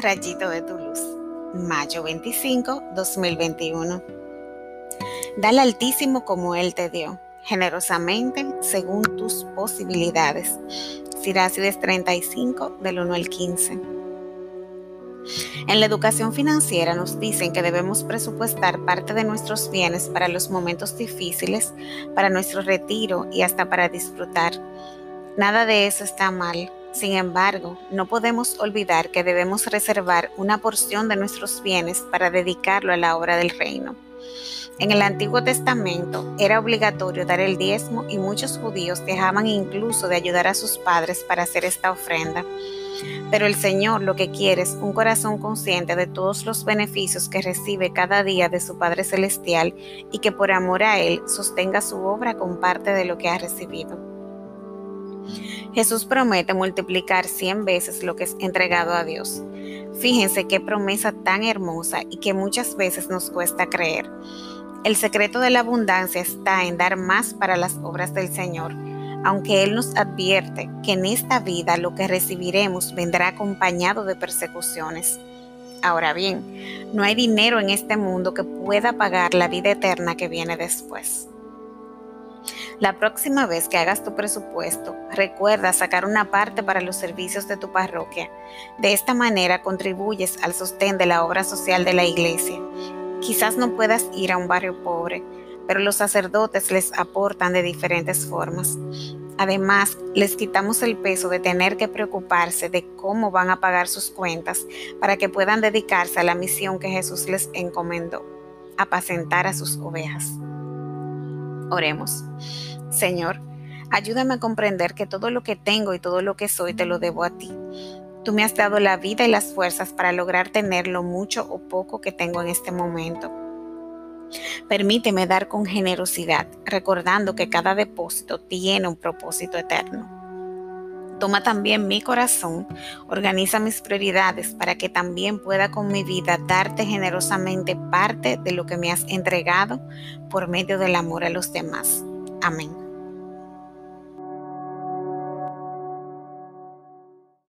rayito de tu luz. Mayo 25, 2021. Da al Altísimo como Él te dio, generosamente según tus posibilidades. Sirácides 35, del 1 al 15. En la educación financiera nos dicen que debemos presupuestar parte de nuestros bienes para los momentos difíciles, para nuestro retiro y hasta para disfrutar. Nada de eso está mal. Sin embargo, no podemos olvidar que debemos reservar una porción de nuestros bienes para dedicarlo a la obra del reino. En el Antiguo Testamento era obligatorio dar el diezmo y muchos judíos dejaban incluso de ayudar a sus padres para hacer esta ofrenda. Pero el Señor lo que quiere es un corazón consciente de todos los beneficios que recibe cada día de su Padre Celestial y que por amor a Él sostenga su obra con parte de lo que ha recibido. Jesús promete multiplicar 100 veces lo que es entregado a Dios. Fíjense qué promesa tan hermosa y que muchas veces nos cuesta creer. El secreto de la abundancia está en dar más para las obras del Señor, aunque Él nos advierte que en esta vida lo que recibiremos vendrá acompañado de persecuciones. Ahora bien, no hay dinero en este mundo que pueda pagar la vida eterna que viene después. La próxima vez que hagas tu presupuesto, recuerda sacar una parte para los servicios de tu parroquia. De esta manera contribuyes al sostén de la obra social de la iglesia. Quizás no puedas ir a un barrio pobre, pero los sacerdotes les aportan de diferentes formas. Además, les quitamos el peso de tener que preocuparse de cómo van a pagar sus cuentas para que puedan dedicarse a la misión que Jesús les encomendó, apacentar a sus ovejas. Oremos. Señor, ayúdame a comprender que todo lo que tengo y todo lo que soy te lo debo a ti. Tú me has dado la vida y las fuerzas para lograr tener lo mucho o poco que tengo en este momento. Permíteme dar con generosidad, recordando que cada depósito tiene un propósito eterno. Toma también mi corazón, organiza mis prioridades para que también pueda con mi vida darte generosamente parte de lo que me has entregado por medio del amor a los demás. Amén.